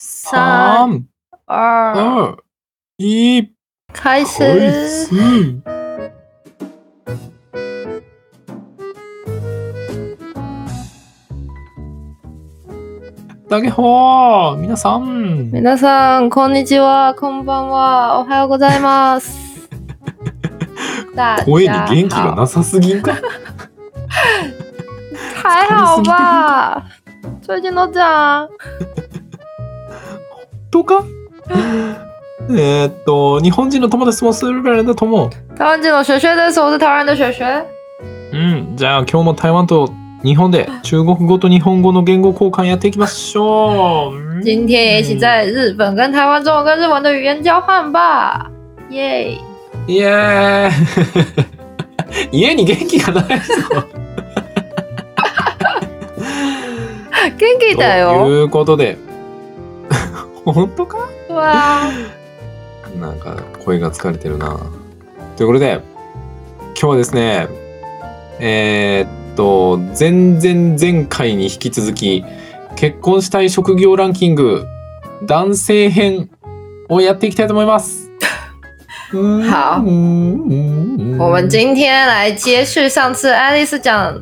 三、二，二、一，开开始。始。大家好，皆さん。皆さん、こんにちは、こんばんは、おはようございます。大声に家元気が好なさすぎんか还好吧？最近都这样啊。とか？えーっと、日本人の友達もするからだと思う。台湾这种学学的时候是台湾的学学。うん、じゃあ今日も台湾と日本で中国語と日本語の言語交換やっていきましょう。今天也一起在日本跟台湾中文跟日文的语言交换吧，耶！イエーイ家に元気がないぞ。元気だとよ。いうことで、本当か？对啊，なんか声が疲れてるな。ということで、今日はですね、えーっと、前々前回に引き続き、結婚したい職業ランキング、男性編をやっていきたいと思います。好嗯我们今天来接续上次爱丽丝讲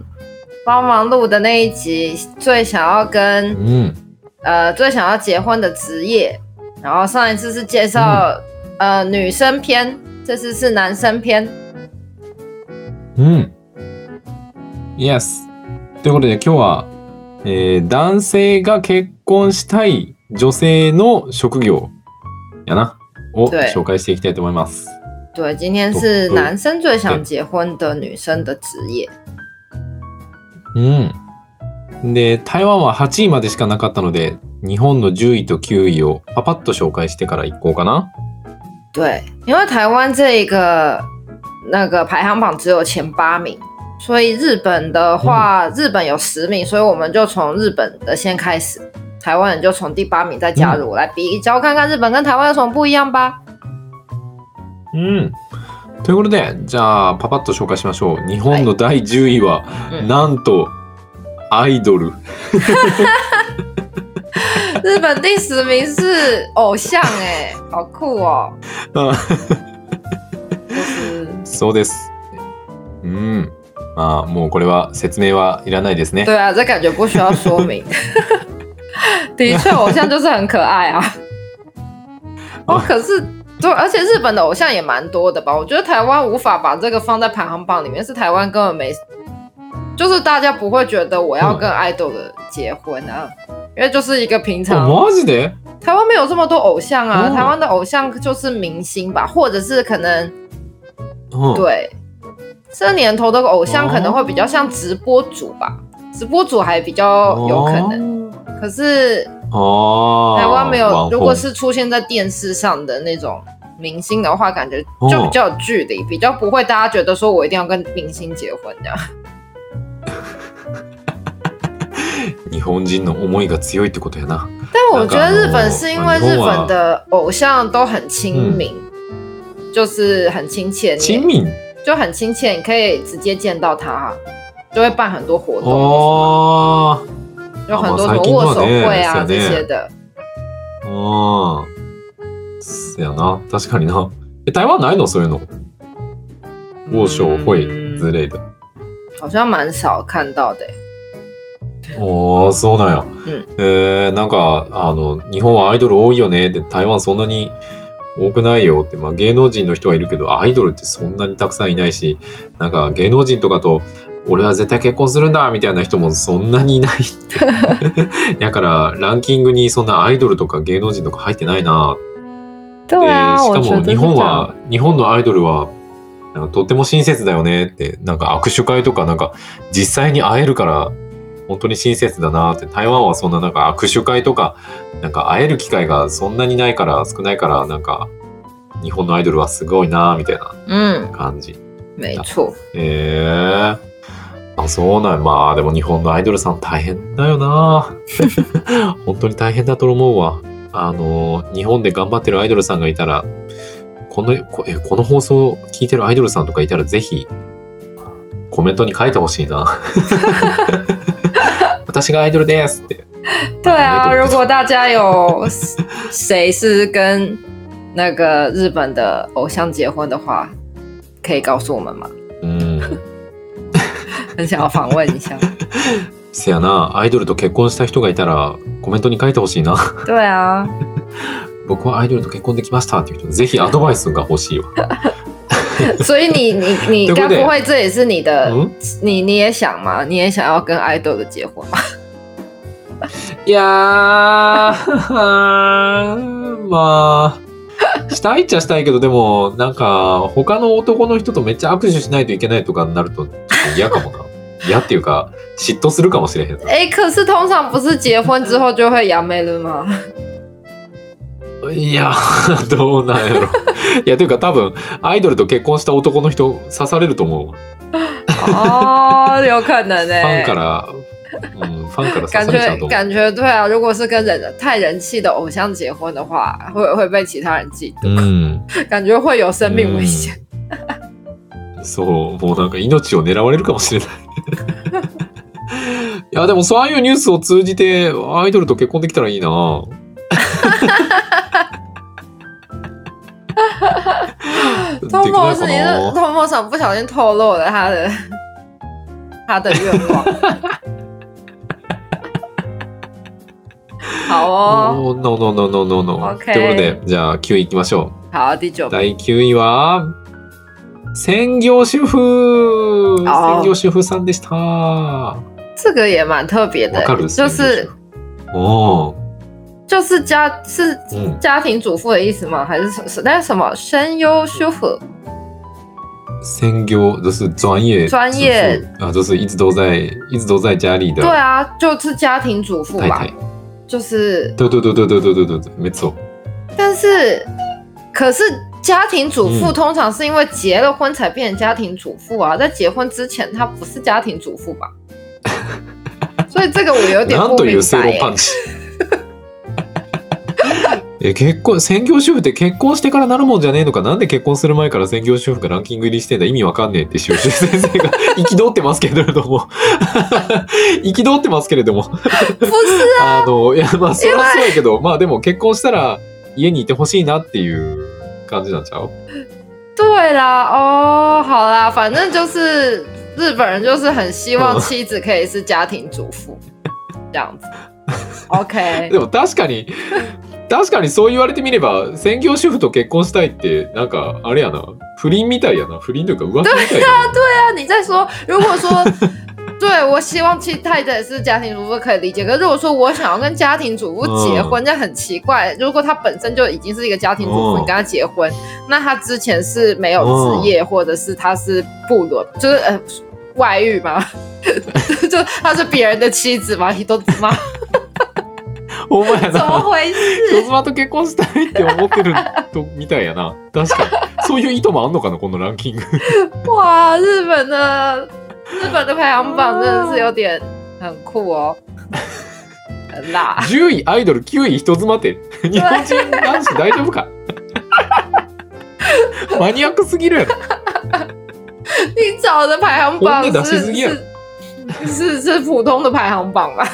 帮忙录的那一集，最想要跟うん。呃最想要结婚的职业。然后上一次是介绍、呃女生篇，这次是男生篇。うん。Yes。ということで今日は、えー男性が結婚したい女性の職業やなを对紹介していきたいと思います。对，今天是男生最想结婚的女生的职业。うん。で、台湾は8位までしかなかったので、日本の10位と9位をパパッと紹介してからいこうかな。对，因为台湾这一个那个排行榜只有前八名，所以日本的话，日本有十名，所以我们就从日本的先开始，台湾人就从第八名再加入，来比较看看日本跟台湾有什么不一样吧。うん。ということで、じゃあパパッと紹介しましょう。日本の第10位は、うんなんと、アイドル。日本第十名是偶像、哎，好酷哦！あ就是そうです。うん。まあ、もうこれは説明はいらないですね。对啊，这感觉不需要说明。的确，偶像就是很可爱啊。哦，可是对，而且日本的偶像也蛮多的吧？我觉得台湾无法把这个放在排行榜里面，是台湾根本没，就是大家不会觉得我要跟爱豆的结婚啊，因为就是一个平あ常マジで台湾没有这么多偶像啊，哦台湾的偶像就是明星吧，或者是可能うん。对，这年头的偶像可能会比较像直播主吧，直播主还比较有可能。可是ああ。台湾没有，网红如果是出现在电视上的那种明星的话，感觉就比较有距离，比较不会大家觉得说我一定要跟明星结婚这样。 日本人の思いが強いってことやな。但我觉得日本是因为日本的偶像都很亲民，嗯就是很亲切，你親民就很亲切，你可以直接见到他，就会办很多活动，あ有很多啊什么握手会啊这些的。あ。ああ。そやな。確かにな。え、台湾ないの？そういうの？握手会之類的。好像蛮少看到的欸。ああ、そうなんや。うんえー、なんか、あの、日本はアイドル多いよねって、台湾そんなに多くないよって、まあ芸能人の人はいるけど、アイドルってそんなにたくさんいないし、なんか芸能人とかと、俺は絶対結婚するんだみたいな人もそんなにいないって。だから、ランキングにそんなアイドルとか芸能人とか入ってないな。对啊，我觉得是しかも日本は、日本のアイドルは、とっても親切だよねって、なんか握手会とかなんか実際に会えるから、本当に親切だなって、台湾はそんななんか握手会とか、なんか会える機会がそんなにないから、少ないから、なんか、日本のアイドルはすごいなみたいな嗯，感じ。没错。へえあ、そうなんやまあでも日本のアイドルさん大変だよな 本当に大変だと思うわ。あの、日本で頑張ってるアイドルさんがいたら、この、こえこの放送を聞いてるアイドルさんとかいたらぜひ、コメントに書いてほしいな。私がアイドルですって。对啊，如果大家有 谁是跟那个日本的偶像结婚的话，可以告诉我们吗？うん。很想要访问一下。せやな、アイドルと結婚した人がいたらコメントに書いてほしいな。对啊，僕はアイドルと結婚できましたっていう人、ぜひアドバイスが欲しいわ。所以你你你该不会这也是你的，嗯？你你也想吗？你也想要跟爱豆的结婚吗？いやー、まあ、したいっちゃしたいけど、でも、なんか、他の男の人とめっちゃ握手しないといけないとかになると、嫌かもな。嫌っていうか、嫉妬するかもしれへん。哎，可是通常不是结婚之后就会扬眉了吗？いや、どうなんやろ。いや、というか多分、アイドルと結婚した男の人刺されると思うわ。哦，有可能フ哎、ァンから、うん、ファンから刺感されちゃうと思う。觉感觉对啊，如果是跟人太人气的偶像结婚的话，会会被其他人嫉う妒，ん。感觉会有生命危险。そう、もうなんか命を狙われるかもしれない。いや、でもそういうニュースを通じてアイドルと結婚できたらいいな。でき托莫ないか是你是な。托莫想不小心透露了他的 他的愿望。好哦，No, no, no, no, no, no. OK ということで、じゃあ9位いきましょ好，第九う。第9位は、専業主婦あー専業主婦さんでした。这个也蛮特别的わかる，就是おー就是家是嗯家庭主妇的意思吗？还是什是那是什么声优修复？専業，这是专业专业主妇啊，这是一直都在一直都在家里的对啊，就是家庭主妇吧太太。。就是，对对对对对对对对对，没错。但是可是家庭主妇嗯通常是因为结了婚才变成家庭主妇啊，在结婚之前她不是家庭主妇吧？所以这个我有点なん不明という正白耶、論パンチ。 え結婚専業主婦って結婚してからなるもんじゃねえのか？なんで結婚する前から専業主婦がランキング入りしてんだ？意味わかんねえって修習先生が 憤ってますけれども。憤ってますけれども。あのいやまあそれはそうやけどまあでも結婚したら家にいてほしいなっていう感じなんちゃう？对啦，哦，好啦，反正就是日本人就是很希望嗯。妻子可以是家庭主妇这样子。OK，でも確かに確かにそう言われてみれば専業主婦と結婚したいってなんかあれやな不倫みたいやな不倫というか浮気みたいやな 那你在说，如果说 对我希望妻太太是家庭主妇可以理解，可是如果说我想要跟家庭主妇结婚，那、很奇怪。如果她本身就已经是一个家庭主妇，嗯你跟她结婚，那她之前是没有职业，或者是她是不伦，就是呃外遇吗？就她是别人的妻子吗？你都知吗？ほんまや怎么な回人？妻と結婚したいって思ってるとみたいやな確かにそういう意図もあんのかなこのランキング哇，日本的日本的排行榜真的是有点很酷哦，很辣。10位アイドル9位人妻って日本人男子大丈夫かマニアックすぎるやろ你找的排行榜是是是是普通的排行榜吧？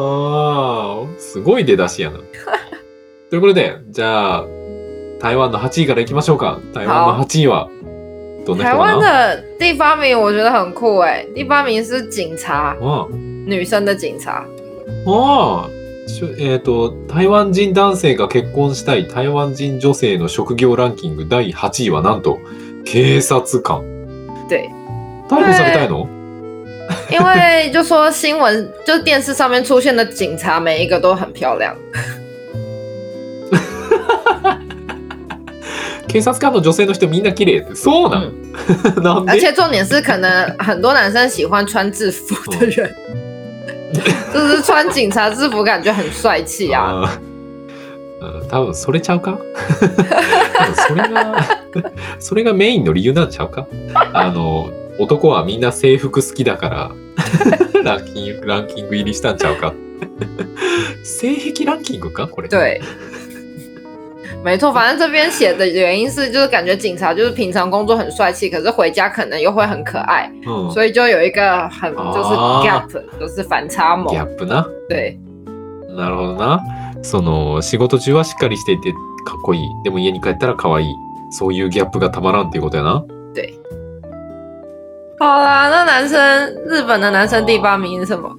あーすごい出だしやな。ということでじゃあ台湾の8位からいきましょうか。台湾の8位はどんな台湾的第八名我觉得很酷哎，第八名是警察，あ。女生的警察。ああえっ、と台湾人男性が結婚したい台湾人女性の職業ランキング第8位はなんと警察官。对，逮捕されたいの？因为就说新闻，就电视上面出现的警察，每一个都很漂亮。警察官の女性の人みんな綺麗ってそうなん、なんで而且重点是，可能很多男生喜欢穿制服的人，就是穿警察制服，感觉很帅气啊。あーうん多分それちゃうか多分それがそれがメインの理由なんちゃうかあの 男はみんな制服好きだから ランキングランキング入りしたんちゃうか？性癖ランキングか？これ对，没错，反正这边写的原因是，就是感觉警察就是平常工作很帅气，可是回家可能又会很可愛，うん。所以就有一个很就是啊 gap，就是反差萌ギ。ャップな。对，なるほどな。その仕事中はしっかりしていてかっこいい。でも家に帰ったら可愛い。そういうギャップがたまらんっていうことやな。对。好啦，那男生日本的男生第八名是什么？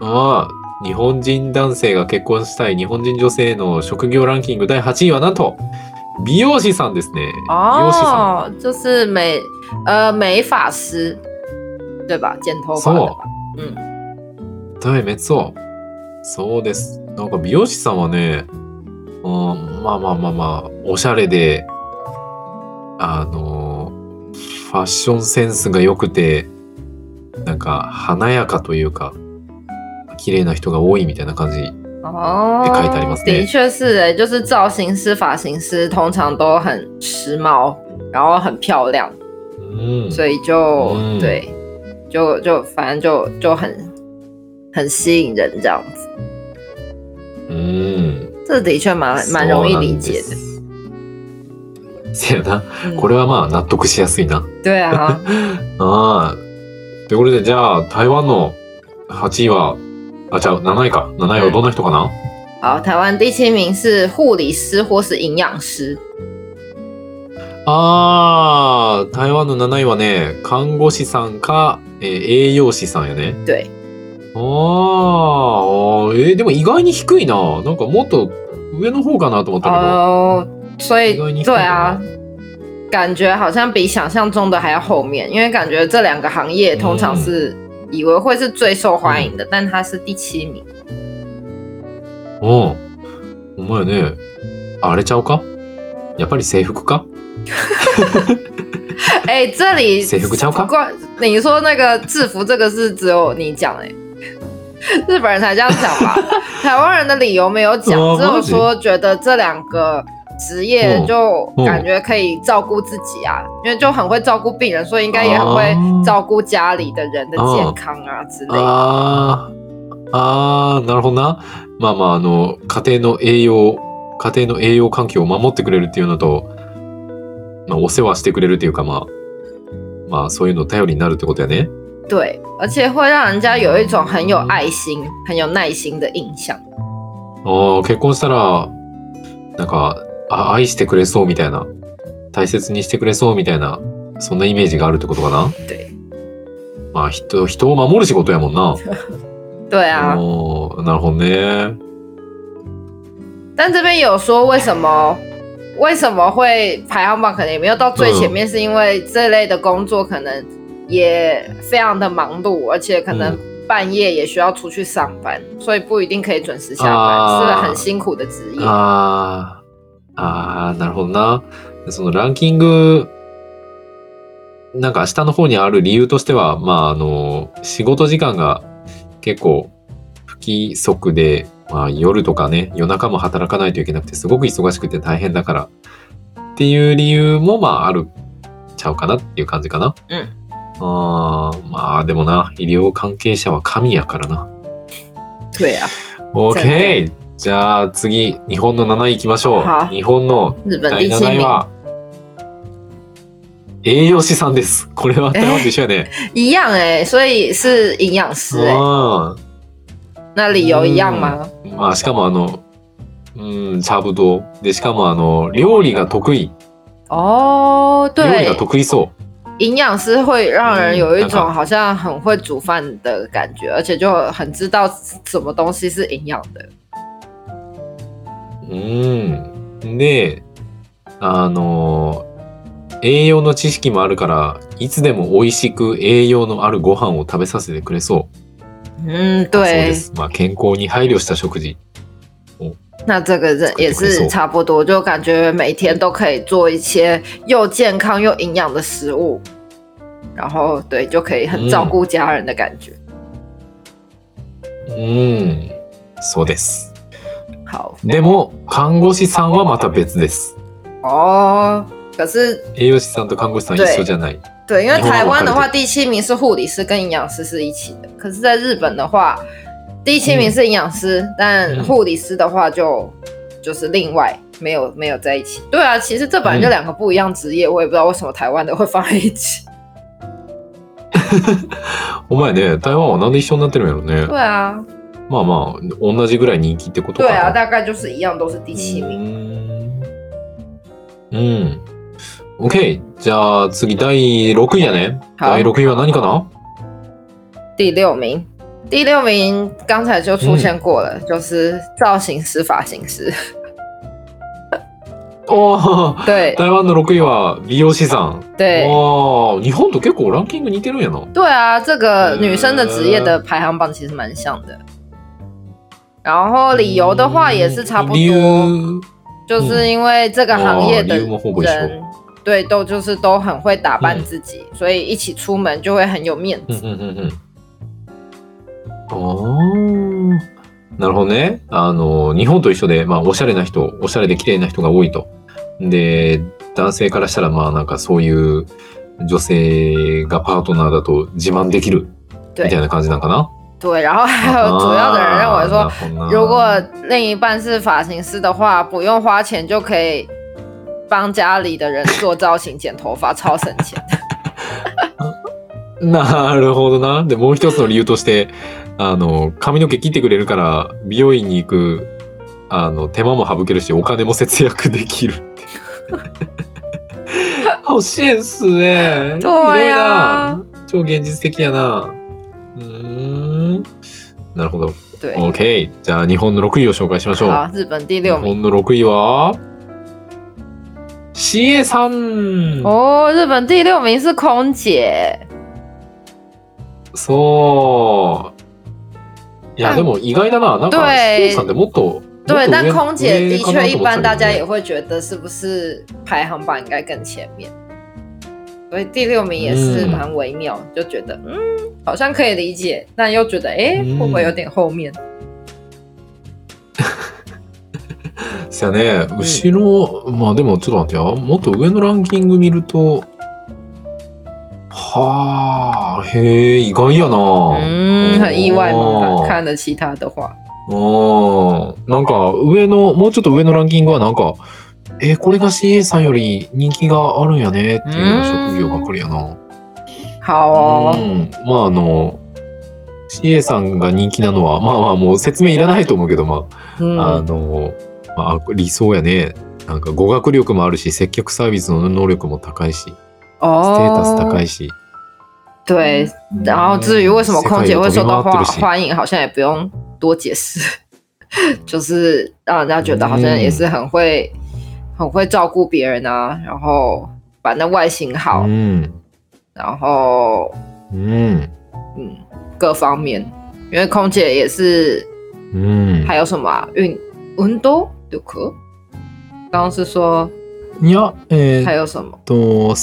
ああ、日本人男性が結婚したい日本人女性の職業ランキング第8位はなんと美容師さんですね。美容師さん。哦，就是美呃美发师，对吧？剪头发的吧？嗯，对、めっそう。そうです。なんか美容師さんはね、うん、まあまあまあまあ、おしゃれで、あの、ファッションセンスが良くて、なんか華やかというか、綺麗な人が多いみたいな感じ。哦，也可以打理吗的确是哎，就是造型师、发型师通常都很时髦，然后很漂亮，うん。所以就、嗯对，就就反正就就很很吸引人这样子。うん。这的确蛮蛮容易理解的。的。せやな。嗯これはまあ納得しやすいな。对啊，ああ。ということで、じゃあ、台湾の8位は、あ、じゃあ7位か。7位はどんな人かな、好，台湾第七名是护理师或是营养师。ああ、台湾の7位はね、看護師さんか、えー栄養士さんやね。对，ああ、えーでも意外に低いな。なんかもっと上の方かなと思ったけど。哦，所以意外に低い对啊，感觉好像比想象中的还要后面，因为感觉这两个行业通常是以为会是最受欢迎的，但它是第七名。うん。お前ね、あれちゃうかやっぱり制服か哎、这里制服ちゃうか怪你说那个制服这个是只有你讲哎、日本人才这样讲吧？台湾人的理由没有讲，只有哦マジ说觉得这两个 职业嗯就嗯感觉可以照顾自己啊，因为就很会照顾病人，所以应该也很会哦照顾家里的人的健康啊之类的。ああ、ああ、なるほどな。まあまあ、あの、家庭の栄養、家庭の栄養環境を守ってくれるっていうのと、まあ、お世話してくれるっていうか、まあ、まあ、そういうの頼りになるってことやね。对，而且会让人家有一种很有爱心、很有耐心的印象。ああ、結婚したら、なんか、あ愛してくれそうみたいな、大切にしてくれそうみたいな、そんなイメージがあるってことかな？对，まあ、人、人を守る仕事やもんな。对啊。おーなるほどね。但这边有说为什么？为什么会排行榜可能也没有到最前面，是因为这类的工作可能也非常的忙碌，而且可能嗯半夜也需要出去上班，所以不一定可以准时下班，啊是很辛苦的职业。ああ、ああ、なるほどな。そのランキング、なんか下の方にある理由としては、まあ、あの、仕事時間が結構不規則で、まあ、夜とかね、夜中も働かないといけなくて、すごく忙しくて大変だからっていう理由も、まあ、あるちゃうかなっていう感じかな。うん。あーまあ、でもな、医療関係者は神やからな。对啊，OK! じゃあ次、日本の7位行きましょはう。日本の第7第七名位は、栄養士さんです。これは台湾と一緒やね。一样哎、所以是营养师哎、う那理由一样吗？ん。まあ、しかもあの、うん、差不多。で、しかもあの、料理が得意。哦，对料理が，得意そう。营养师会让人有一种好像很会煮饭的感觉，而且就很知道什么东西是营养的。うん。で、あの、栄養の知識もあるから、いつでも美味しく栄養のあるご飯を食べさせてくれそう。嗯，そうで对，す。まあ、健康に配慮した食事。那这个人也是差不多，就感觉每天都可以做一些又健康又营养的食物，然后对，就可以很照顾家人的感觉。うん。そうです。好でも、看護師さんはまた別です。哦，可是栄養士さんと看護師さん一緒じゃない。对，因为台湾的话，第七名是护理师跟营养师是一起的，可是在日本的话，第七名是营养师，但嗯护理师的话就就是另外没有没有在一起。对啊，其实这本来就两个不一样职业，我也不知道为什么台湾的会放在一起。お前ね、台湾はなんで一緒になってるんやろね。对啊，まあまあ、同じぐらい人気ってことかな。对啊，大概就是一样，都是第七名。うーん。うん。OK。じゃあ次第6位やね。好第6位は何かな？第六名，第六名刚才就出现过了，就是造型师、发型师。おー对台湾の6位は美容師さん。对わあ、日本と結構ランキング似てるんやな。对啊，这个呃女生的职业的排行榜其实蛮像的。然后理由的话也是差不理多，由就是因为这个行业的人，对，都就是都很会打扮嗯自己，所以一起出门就会很有面子。うんうんうんうん。おーなるほどね。あの、日本と一緒で、まあ、おしゃれな人、おしゃれで綺麗な人が多いと。で、男性からしたら、まあ、なんかそういう女性がパートナーだと自慢できるみたい对な感じなんかな？对，然后还有主要的人认为说，あーなるほどな如果另一半是发型师的话，不用花钱就可以帮家里的人做造型、剪头发，超省钱。なるほどな。で、もう一つの理由として、あの、髪の毛切ってくれるから、美容院に行く、あの、手間も省けるし、お金も節約できるって。欲しいっすね。对呀ひどいな超現実的やな。 うーん。なるほど。对，OK。じゃあ、日本の6位を紹介しましょう。好，日本第日六名。本の6位は、CA さん。哦，日本第六名是空姐。そう。いや、但でも意外だな。なんか、对 CA さんってもっと。对，但空姐的确一般，大家也会觉得是不是排行榜应该更前面，所以第六名也是嗯蛮微妙，就觉得嗯，好像可以理解，但又觉得哎，嗯会不会有点后面？ですよね。後ろ、まあでもちょっと待ってよ。もっと上のランキング見ると、はあ、へえ、意外やな。嗯，很意外哦吗？看了其他的话，うん。なんか、上の、もうちょっと上のランキングはなんか、え、これが CA さんより人気があるんやね。っていう職業ばっかりやな。好哦，うん、まああの CA さんが人気なのはまあまあもう説明いらないと思うけどまあ、あ嗯，の、まあ、理想やね。なんか語学力もあるし接客サービスの能力も高いしステータス高哦い，し、对，然后至于为什么空姐会受到欢欢迎，好像也不用多解释，就是让人家觉得好像也是很会、很会照顾别人啊，然后反正外形好，嗯，然后嗯。嗯各方面，因为空姐也是，嗯，还有什么啊？运温都都可，当时说你要，嗯，还有什么？服务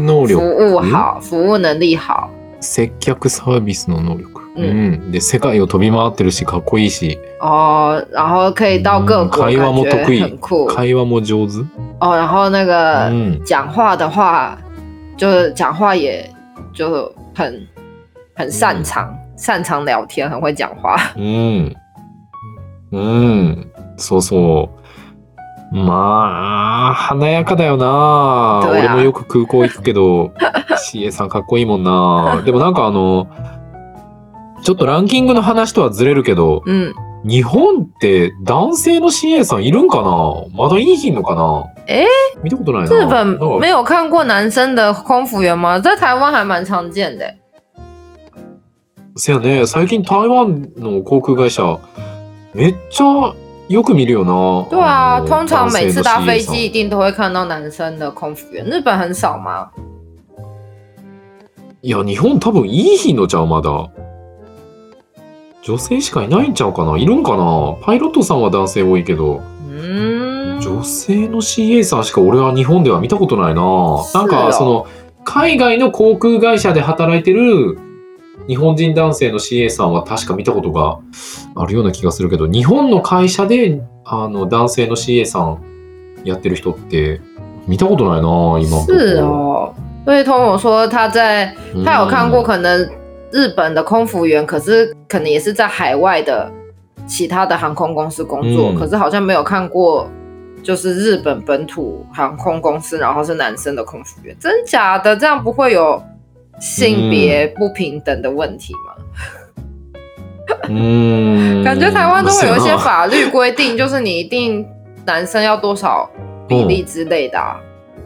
能力，服务好，服务能力好，接客服务的能力。ううん、で世界を飛び回ってるしかっこいいし哦，然后可以到各国，嗯会話も得意很酷会話も上手、哦。然后那个うん讲话的话，就是讲话也就很很擅长，擅长聊天，很会讲话。うん。うん。そうそう。まあ、華やかだよな。どうや俺もよく空港行くけど、CA さんかっこいいもんな。でもなんかあの、ちょっとランキングの話とはずれるけど、嗯，日本って男性の CA さんいるんかな？まだいいひんのかな？え？見たことないな。日本なんか没有看过男生的空服员吗？在台湾还蛮常见的。せやね、最近台湾の航空会社、めっちゃよく見るよな。对啊，の通常每次搭飞机一定都会看到男生的空服员，日本很少吗？いや、日本多分いい日のちゃう、まだ。女性しかいないんちゃうかな？いるんかな？パイロットさんは男性多いけど、嗯，女性の CA さんしか俺は日本では見たことないな。なんか、その、海外の航空会社で働いてる日本人男性の CA さんは確か見たことがあるような気がするけど、日本の会社であの男性の CA さんやってる人って見たことないな、今のとこ是哦。所以通我说他在うん他有看过可能日本的空服员，可是可能也是在海外的 其他的航空公司工作，嗯可是好像没有看过就是日本本土航空公司，然后是男生的空服员，真假的？这样不会有性别不平等的问题吗？嗯，感觉台湾都会有一些そうやな法律规定，就是你一定男生要多少比例之类的啊，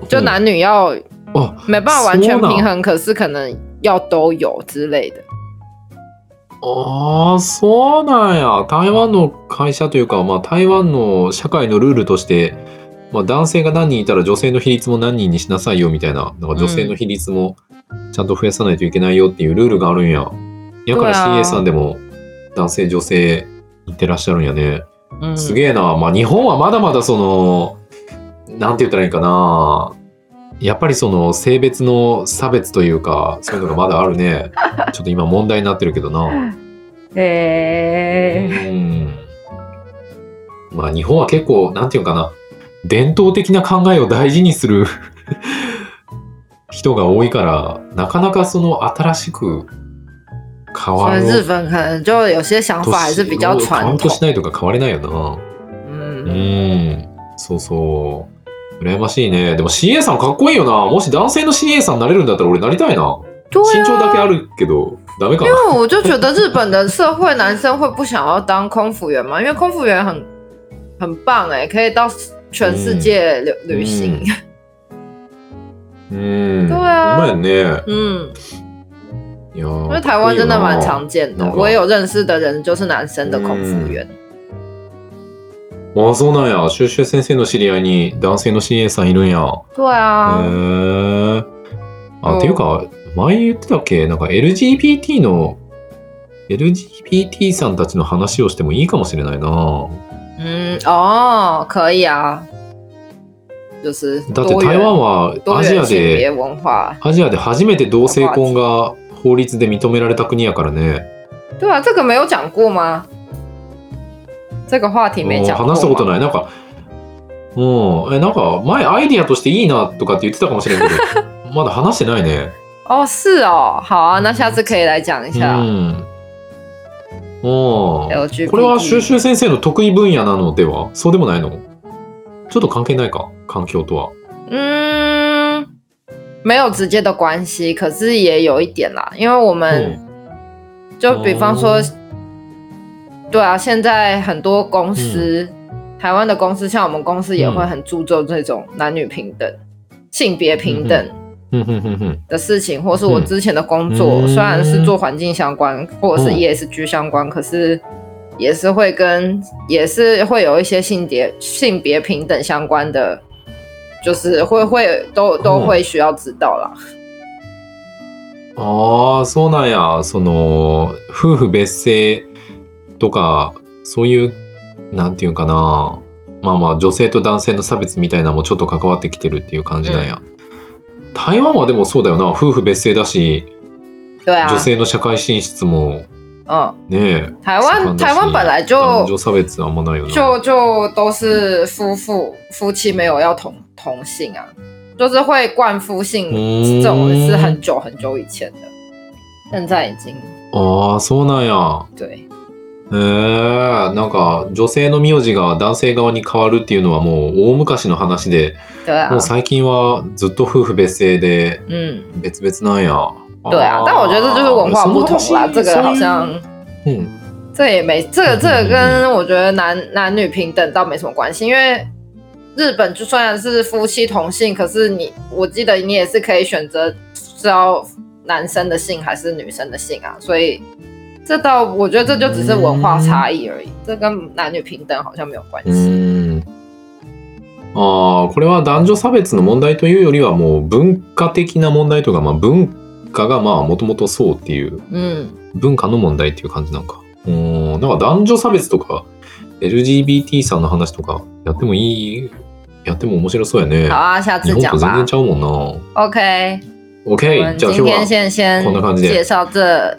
就男女要哦，没办法完全そうなん平衡，可是可能 要都有之类的。ああ、そうなんや。台湾の会社というか、まあ、台湾の社会のルールとして、まあ、男性が何人いたら女性の比率も何人にしなさいよみたいな、なんか女性の比率もちゃんと増やさないといけないよっていうルールがあるんや。やから CA さんでも男性、女性いってらっしゃるんやね。嗯，すげえな。まあ、日本はまだまだその、なんて言ったらいいかな。やっぱりその性別の差別というか、そういうのがまだあるね。ちょっと今問題になってるけどな。诶、うん。まあ日本は結構なんていうのかな。伝統的な考えを大事にする 人が多いからなかなかその新しく変わ所以日る本可能就有些想法还是比较传し。ないとか変われないよな。嗯う，ん。そうそう羨ましいね。でも CA さんかっこいいよな。もし男性の CA さんになれるんだったら俺なりたいな。对身長だけあ啊。るけどダメか因な为我就觉得日本的社会男生会不想要当空服员嘛，因为空服员很很棒哎、可以到全世界旅、旅行。うん对啊。ほんまやね。嗯，いや因为台湾真的蛮常见的我也有认识的人就是男生的空服员。ああ、そうなんや。シュッシュ先生の知り合いに男性の CA さんいるんや。对啊，へえ。あ、うんっていうか、前言ってたっけ？なんか LGBT の、LGBT さんたちの話をしてもいいかもしれないな。嗯，哦，可以啊，就是だって多元台湾は多アジア元性别で、文化？アジアで初めて同性婚が法律で認められた国やからね。对啊，这个没有讲过吗？这个話題没讲。話したことない。なんか、うん。え、なんか前アイディアとしていいなとかって言ってたかもしれんけど、まだ話してないね。哦，是哦，好啊，那下次可以来讲一下。うん。おー LGBT これは収集先生の得意分野なのでは？そうでもないの？ちょっと関係ないか？環境とは。嗯，没有直接的关系，可是也有一点啦，因为我们、就比方说，哦对啊，现在很多公司，台湾的公司，像我们公司也会嗯很注重这种男女平等、性别平等ふんふんふんふん。的事情，或是我嗯之前的工作，嗯虽然是做环境相关，或者是嗯 ESG 相关，可是也是会跟也是会有一些性别性别平等相关的，就是会会都都嗯会需要知道啦。ああ、そうなんや。その、夫婦別姓 とか、そういう、なんていうかな。まあまあ、女性と男性の差別みたいなのもちょっと関わってきてるっていう感じなんや。台湾はでもそうだよな。夫婦別姓だし、女，性の社会進出も嗯，ねえ。台湾台湾本来就男女差別あんまないよな。就就都是夫妇夫妻没有要同同性啊，就是会冠夫姓嗯这种是很久很久以前的，现在已经ああ、そうなんや。对。へえ、なんか女性の名字が男性側に変わるっていうのはもう大昔の話で、もう，最近はずっと夫婦別姓で嗯，別々なんや。对啊，但我觉得这就是文化不同啦。这个好像その話うん。这也没这个嗯这个跟我觉得男男女平等倒没什么关系，因为日本就虽然是夫妻同姓，可是你我记得你也是可以选择是要男生的姓还是女生的姓啊，所以这倒我觉得这就只是文化差异而已，这跟男女平等好像没有关う系。ん。ああ、これは男女差別の問題というよりはもう文化的な問題とか、まあ文化がまあもともとそうっていう嗯，文化の問題っていう感じなんか。うん。なんか男女差別とか LGBT さんの話とかやってもいいやっても面白そうやね好。啊，下次讲吧日本と全然。ちゃうもんな。OK，我 OK、们じゃあ今日は今天先先こんな感じで介绍这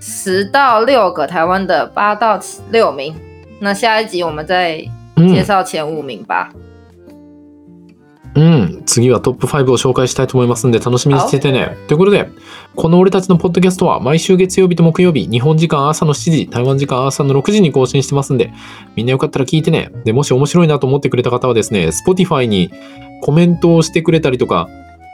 十到六个台湾的八到七六名，那下一集我们再うん介绍前五名吧。うん、次はトップ5を紹介したいと思いますんで楽しみにしててね。ということで、この俺たちのポッドキャストは毎週月曜日と木曜日、日本時間朝の7時、台湾時間朝の6時に更新してますんで、みんなよかったら聞いてね。で、もし面白いなと思ってくれた方はですね、Spotify にコメントをしてくれたりとか、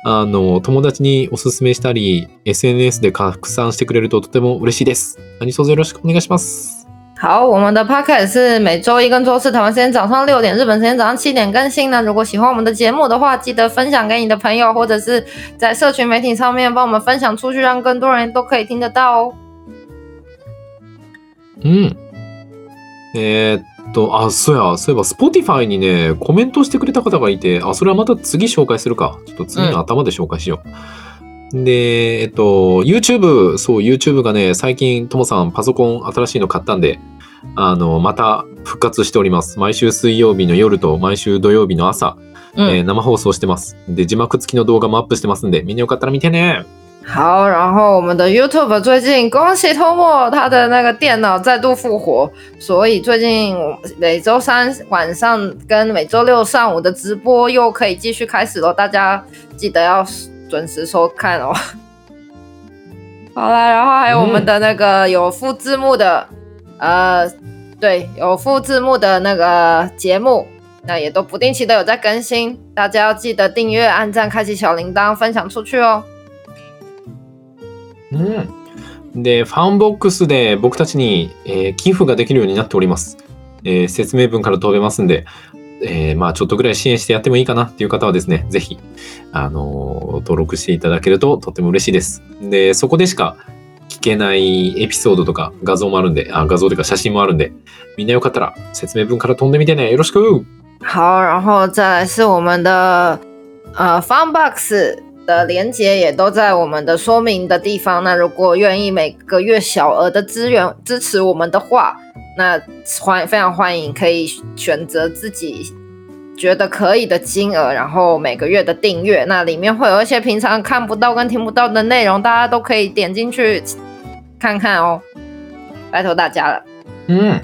あの、友達におすすめしたり、SNS で拡散してくれるととても嬉しいです。何卒よろしくお願いします。好，我们的 podcast 是每周一跟周四台湾时间早上六点，日本时间早上七点更新呢。如果喜欢我们的节目的话，记得分享给你的朋友，或者是在社群媒体上面帮我们分享出去，让更多人都可以听得到哦。うん。えーっと、あ、そうや、そういえば、Spotify にね、コメントしてくれた方がいて、あ、それはまた次紹介するか。ちょっと次の頭で紹介しよう。で、えっと、YouTube、そう、YouTube がね、最近、ともさん、パソコン新しいの買ったんで、あの、また復活しております。毎週水曜日の夜と毎週土曜日の朝、嗯，えー生放送してます。で、字幕付きの動画もアップしてますんで、みんなよかったら見てね。好，然后我们的 YouTube 最近恭喜托莫他的那个电脑再度复活，所以最近每周三晚上跟每周六上午的直播又可以继续开始了，大家记得要准时收看哦。好啦，然后还有我们的那个有副字幕的，呃，对，有副字幕的那个节目，那也都不定期的有在更新，大家要记得订阅、按赞、开启小铃铛、分享出去哦。うん。で、ファンボックスで僕たちに、えー寄付ができるようになっております。えー説明文から飛べますんで、えーまあちょっとぐらい支援してやってもいいかなっていう方はですね、ぜひ、あのー登録していただけるととっても嬉しいです。で、そこでしか聞けないエピソードとか画像もあるんで、あ画像というか写真もあるんで、みんなよかったら説明文から飛んでみてね。よろしく好，然后再来是我们的呃 Funbox 的连接也都在我们的说明的地方。那如果愿意每个月小额的资源支持我们的话，那欢非常欢迎可以选择自己觉得可以的金额，然后每个月的订阅，那里面会有一些平常看不到跟听不到的内容，大家都可以点进去看看哦，拜托大家了。嗯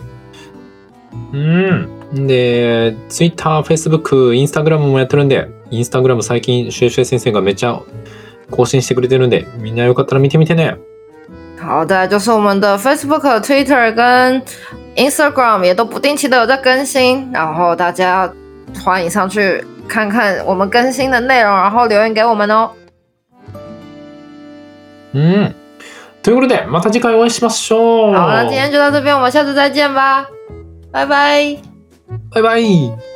嗯。うん。で、Twitter、Facebook、Instagram もやってるんで、Instagram 最近、シュエシュエ先生がめっちゃ更新してくれてるんで、みんなよかったら見てみてね。好的，就是我们的 Facebook、Twitter 跟 Instagram 也都不定期的有在更新，然后大家欢迎上去看看我们更新的内容，然后留言给我们哦。うん。ということで、また次回お会いしましょう。好，那今天就到这边，我们下次再见吧，拜拜。バイバイ。